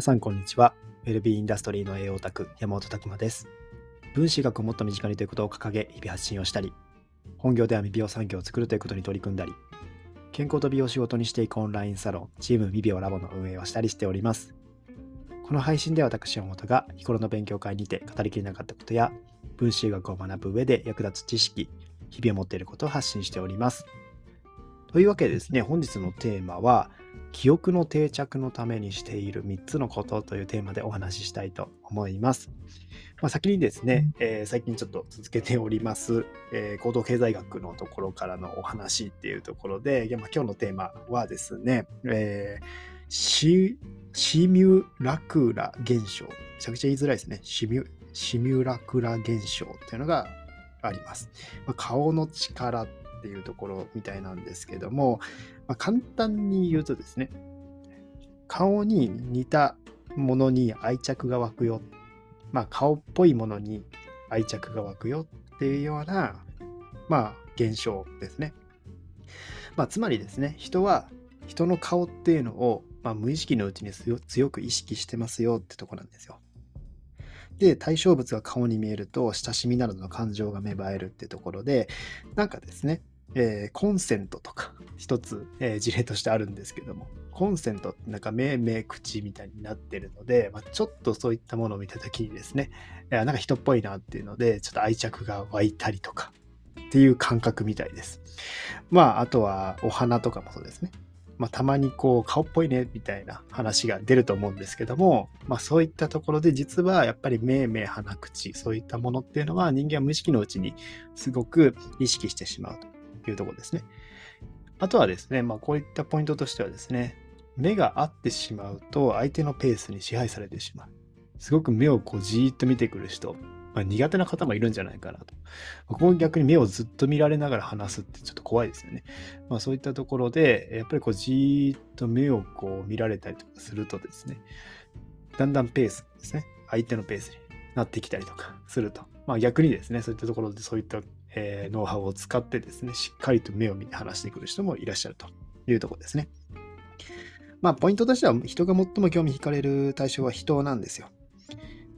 皆さんこんにちは。ウェルビーインダストリーの栄養オタク、山本拓馬です。分子学をもっと身近にということを掲げ、日々発信をしたり、本業では未病産業を作るということに取り組んだり、健康と美容を仕事にしていくオンラインサロン、チーム未病ラボの運営をしたりしております。この配信では私、山本が日頃の勉強会にて語りきれなかったことや、分子学を学ぶ上で役立つ知識、日々を持っていることを発信しております。というわけでですね、本日のテーマは、記憶の定着のためにしている3つのことというテーマでお話ししたいと思います。まあ、先にですね、えー、最近ちょっと続けております、えー、行動経済学のところからのお話っていうところで、まあ、今日のテーマはですね、えー、シシミュラクラ現象。めちゃくちゃ言いづらいですね。シミュシミュラクラ現象っていうのがあります。まあ、顔の力っていうところみたいなんですけども、まあ、簡単に言うとですね、顔に似たものに愛着が湧くよ。まあ、顔っぽいものに愛着が湧くよっていうような、まあ、現象ですね。まあ、つまりですね、人は人の顔っていうのを、まあ、無意識のうちに強く意識してますよってとこなんですよ。で、対象物が顔に見えると、親しみなどの感情が芽生えるってところで、なんかですね、えー、コンセントとか一つ、えー、事例としてあるんですけども、コンセントってなんか目、目、口みたいになってるので、まあ、ちょっとそういったものを見たときにですね、えー、なんか人っぽいなっていうので、ちょっと愛着が湧いたりとかっていう感覚みたいです。まあ、あとはお花とかもそうですね。まあ、たまにこう顔っぽいねみたいな話が出ると思うんですけども、まあ、そういったところで実はやっぱり目目鼻口そういったものっていうのは人間は無意識のうちにすごく意識してしまうというところですね。あとはですね、まあ、こういったポイントとしてはですね目が合ってしまうと相手のペースに支配されてしまう。すごく目をこうじーっと見てくる人まあ、苦手な方もいるんじゃないかなと。僕も逆に目をずっと見られながら話すってちょっと怖いですよね。まあ、そういったところで、やっぱりこうじーっと目をこう見られたりとかするとですね、だんだんペースですね、相手のペースになってきたりとかすると。まあ、逆にですね、そういったところでそういった、えー、ノウハウを使ってですね、しっかりと目を見て話してくる人もいらっしゃるというところですね。まあ、ポイントとしては、人が最も興味惹かれる対象は人なんですよ。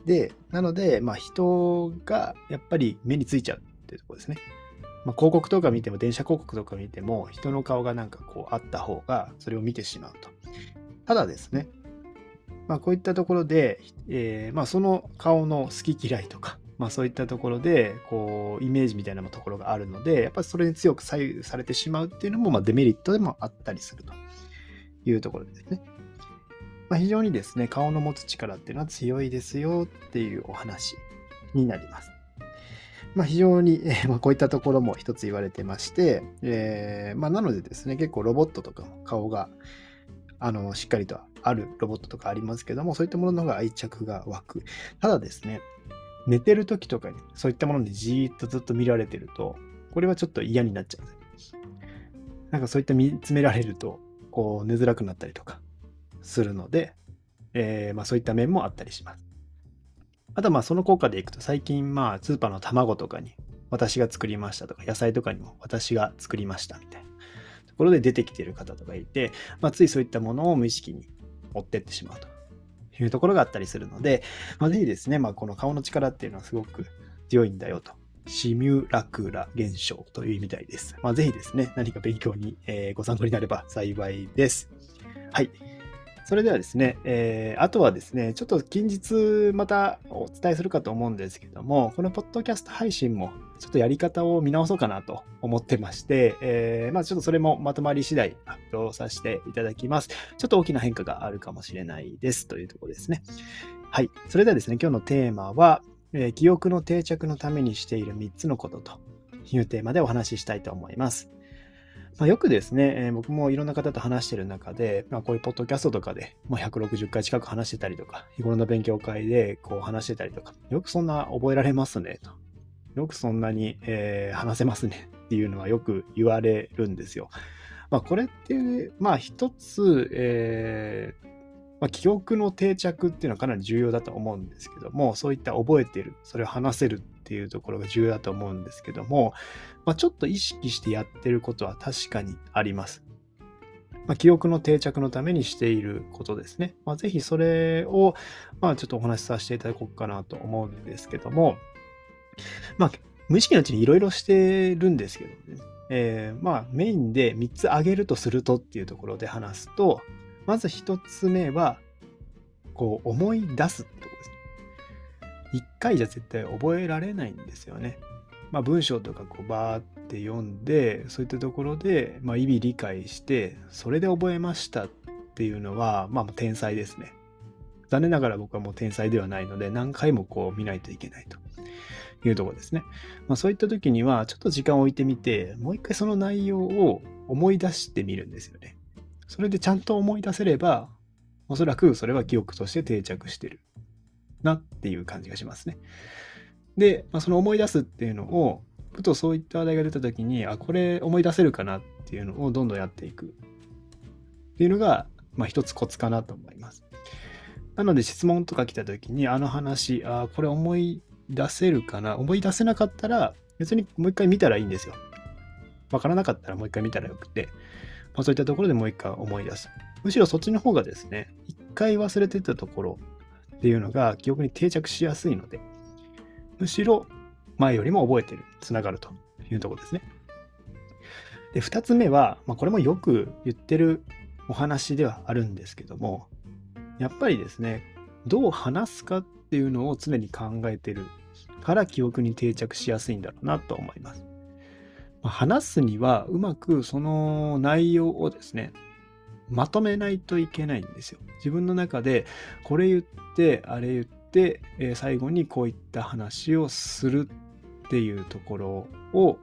で、なので、まあ、人がやっぱり目についちゃうっていうところですね。まあ、広告とか見ても、電車広告とか見ても、人の顔がなんかこうあった方が、それを見てしまうと。ただですね、まあ、こういったところで、えー、まあ、その顔の好き嫌いとか、まあ、そういったところで、こう、イメージみたいなところがあるので、やっぱりそれに強く左右されてしまうっていうのも、まあ、デメリットでもあったりするというところですね。まあ、非常にですね、顔の持つ力っていうのは強いですよっていうお話になります。まあ、非常に、えー、まあ、こういったところも一つ言われてまして、えー、まあ、なのでですね、結構ロボットとかも顔があのしっかりとあるロボットとかありますけども、そういったものの方が愛着が湧く。ただですね、寝てる時とかにそういったものにじーっとずっと見られてると、これはちょっと嫌になっちゃう。なんかそういった見つめられると、こう寝づらくなったりとか、するので、えー、まあ、そういった面もあったりします。あとまあその効果でいくと最近まあスーパーの卵とかに私が作りましたとか野菜とかにも私が作りましたみたいな。ところで出てきてる方とかいて、まあ、ついそういったものを無意識に持ってってしまうと。いうところがあったりするので、まあ、ぜひですね、まあ、この顔の力っていうのはすごく強いんだよと。シミュラクラ現象という意味たいです。まあ、ぜひですね、何か勉強に、えー、ご参考になれば幸いです。はい。それではですね、えー、あとはですね、ちょっと近日またお伝えするかと思うんですけども、このポッドキャスト配信もちょっとやり方を見直そうかなと思ってまして、えー、まあちょっとそれもまとまり次第発表させていただきます。ちょっと大きな変化があるかもしれないですというところですね。はい。それではですね、今日のテーマは、えー、記憶の定着のためにしている3つのことというテーマでお話ししたいと思います。まあ、よくですね、えー、僕もいろんな方と話してる中で、まあ、こういうポッドキャストとかで、まあ、160回近く話してたりとか、日頃の勉強会でこう話してたりとか、よくそんな覚えられますねと。よくそんなに、えー、話せますねっていうのはよく言われるんですよ。まあ、これって、まあ一つ、えーまあ、記憶の定着っていうのはかなり重要だと思うんですけども、そういった覚えてる、それを話せるっていうところが重要だと思うんですけども、まあ、ちょっと意識してやってることは確かにあります。まあ、記憶の定着のためにしていることですね。まあ、ぜひそれを、まあ、ちょっとお話しさせていただこうかなと思うんですけども、まあ、無意識のうちにいろいろしてるんですけどね。えー、まあ、メインで3つ挙げるとするとっていうところで話すと、まず1つ目は、こう、思い出すってことです。1回じゃ絶対覚えられないんですよね。まあ、文章とかこうバーって読んでそういったところで、まあ、意味理解してそれで覚えましたっていうのは、まあ、天才ですね。残念ながら僕はもう天才ではないので何回もこう見ないといけないというところですね。まあ、そういった時にはちょっと時間を置いてみてもう一回その内容を思い出してみるんですよね。それでちゃんと思い出せればおそらくそれは記憶として定着してるなっていう感じがしますね。で、まあ、その思い出すっていうのを、ふとそういった話題が出た時に、あ、これ思い出せるかなっていうのをどんどんやっていくっていうのが、まあ一つコツかなと思います。なので質問とか来た時に、あの話、あ、これ思い出せるかな？思い出せなかったら、別にもう一回見たらいいんですよ。わからなかったらもう一回見たらよくて、まあ、そういったところでもう一回思い出す。むしろそっちの方がですね、一回忘れてたところっていうのが記憶に定着しやすいので、むしろ前よりも覚えてる、つながるというとこですね。で、2つ目は、まあ、これもよく言ってるお話ではあるんですけども、やっぱりですね、どう話すかっていうのを常に考えてるから記憶に定着しやすいんだろうなと思います。話すにはうまくその内容をですね、まとめないといけないんですよ。自分の中でこれ言って、あれ言って、で、え最後にこういった話をするっていうところを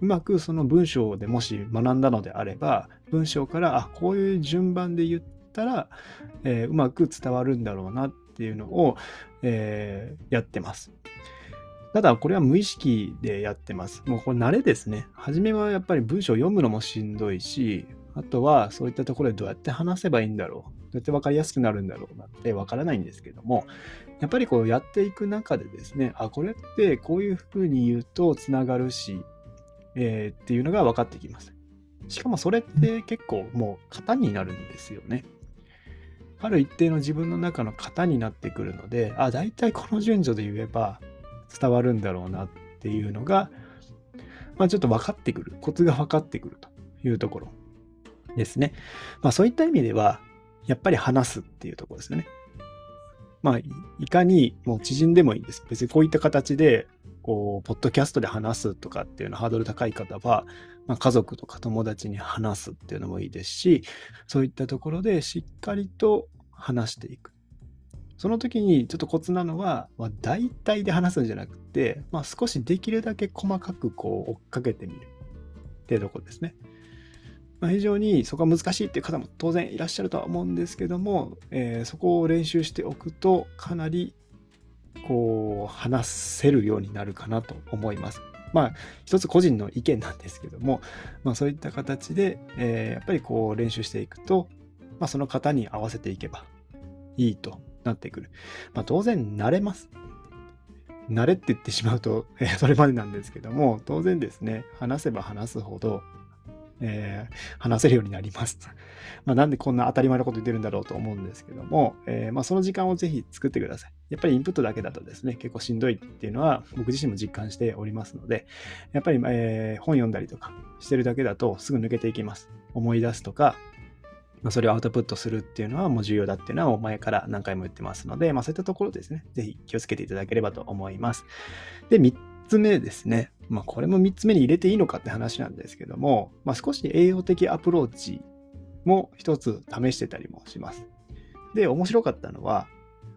うまくその文章でもし学んだのであれば文章からあこういう順番で言ったら、えー、うまく伝わるんだろうなっていうのを、えー、やってます。ただこれは無意識でやってます。もうこれ慣れですね。初めはやっぱり文章を読むのもしんどいし、あとはそういったところでどうやって話せばいいんだろう。どうやって分かりやすくなるんだろうなって分からないんですけども、やっぱりこうやっていく中でですね、あ、これってこういうふうに言うとつながるし、えー、っていうのが分かってきます。しかもそれって結構もう型になるんですよね。ある一定の自分の中の型になってくるので、あ、大体この順序で言えば伝わるんだろうなっていうのが、まあ、ちょっと分かってくる。コツが分かってくるというところですね。まあそういった意味では、やっぱり話すっていうところですよね。まあ、いかにもう知人でもいいです。別にこういった形で、こう、ポッドキャストで話すとかっていうのハードル高い方は、まあ、家族とか友達に話すっていうのもいいですし、そういったところでしっかりと話していく。その時にちょっとコツなのは、まあ、大体で話すんじゃなくて、まあ、少しできるだけ細かくこう追っかけてみるっていうところですね。まあ、非常にそこが難しいっていう方も当然いらっしゃるとは思うんですけども、えー、そこを練習しておくとかなりこう話せるようになるかなと思います。まあ一つ個人の意見なんですけども、まあ、そういった形で、えー、やっぱりこう練習していくと、まあ、その方に合わせていけばいいとなってくる。まあ、当然慣れます。慣れって言ってしまうと、えー、それまでなんですけども、当然ですね、話せば話すほど、えー、話せるようになります。ま、なんでこんな当たり前のこと言ってるんだろうと思うんですけども、えー、ま、その時間をぜひ作ってください。やっぱりインプットだけだとですね、結構しんどいっていうのは僕自身も実感しておりますので、やっぱり、えー、本読んだりとかしてるだけだとすぐ抜けていきます。思い出すとか、ま、それをアウトプットするっていうのはもう重要だっていうのは前から何回も言ってますので、まあ、そういったところですね、ぜひ気をつけていただければと思います。で、3つ目ですね。まあ、これも3つ目に入れていいのかって話なんですけども、まあ、少し栄養的アプローチも一つ試してたりもします。で、面白かったのは、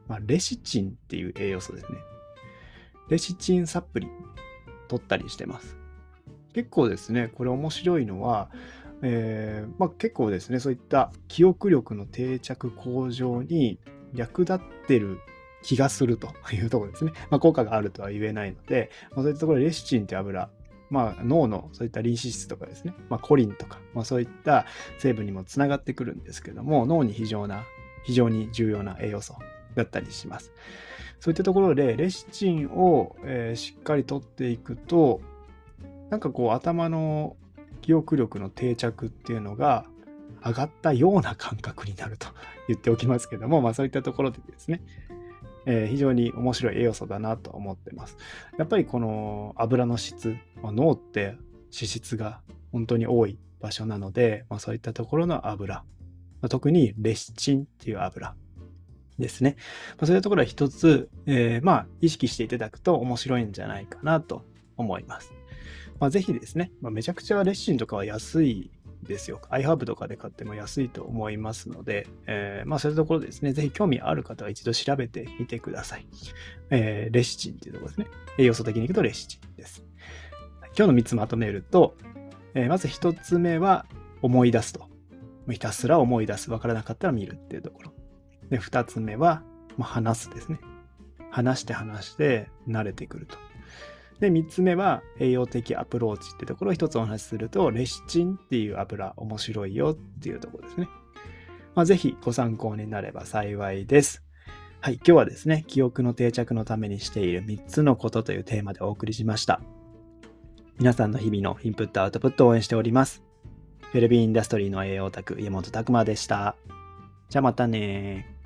まあ、レシチンっていう栄養素ですね。レシチンサプリ取ったりしてます。結構ですね、これ面白いのは、えー、まあ、結構ですね、そういった記憶力の定着向上に役立ってる気がするというところですね。まあ、効果があるとは言えないので、まあ、そういったところでレシチンって油、まあ、脳のそういったリン脂質とかですね、まあ、コリンとか、まあ、そういった成分にもつながってくるんですけども、脳に非常な、非常に重要な栄養素だったりします。そういったところで、レシチンを、えー、しっかりとっていくと、なんかこう頭の記憶力の定着っていうのが上がったような感覚になると言っておきますけども、まあそういったところでですね、えー、非常に面白い栄養素だなと思ってます。やっぱりこの油の質、まあ、脳って脂質が本当に多い場所なので、まあ、そういったところの油、まあ、特にレシチンっていう油ですね。ま、そういうところは一つ、えー、まあ意識していただくと面白いんじゃないかなと思います。まあ、ぜひですね、まあ、めちゃくちゃレッシンとかは安いですよ。iHub とかで買っても安いと思いますので、えー、まあそういうところですね、ぜひ興味ある方は一度調べてみてください。えー、レシチンっていうところですね。栄養素的にいくとレシチンです。今日の3つまとめると、えー、まず1つ目は思い出すと。ひたすら思い出す。わからなかったら見るっていうところ。で、2つ目は、まあ、話すですね。話して話して慣れてくると。で、3つ目は栄養的アプローチってところを一つお話しすると、レシチンっていう油面白いよっていうところですね。まあ、ぜひご参考になれば幸いです。はい、今日はですね、記憶の定着のためにしている3つのことというテーマでお送りしました。皆さんの日々のインプットアウトプットを応援しております。ウェルビーインダストリーの栄養オタク、家本拓馬でした。じゃあまたね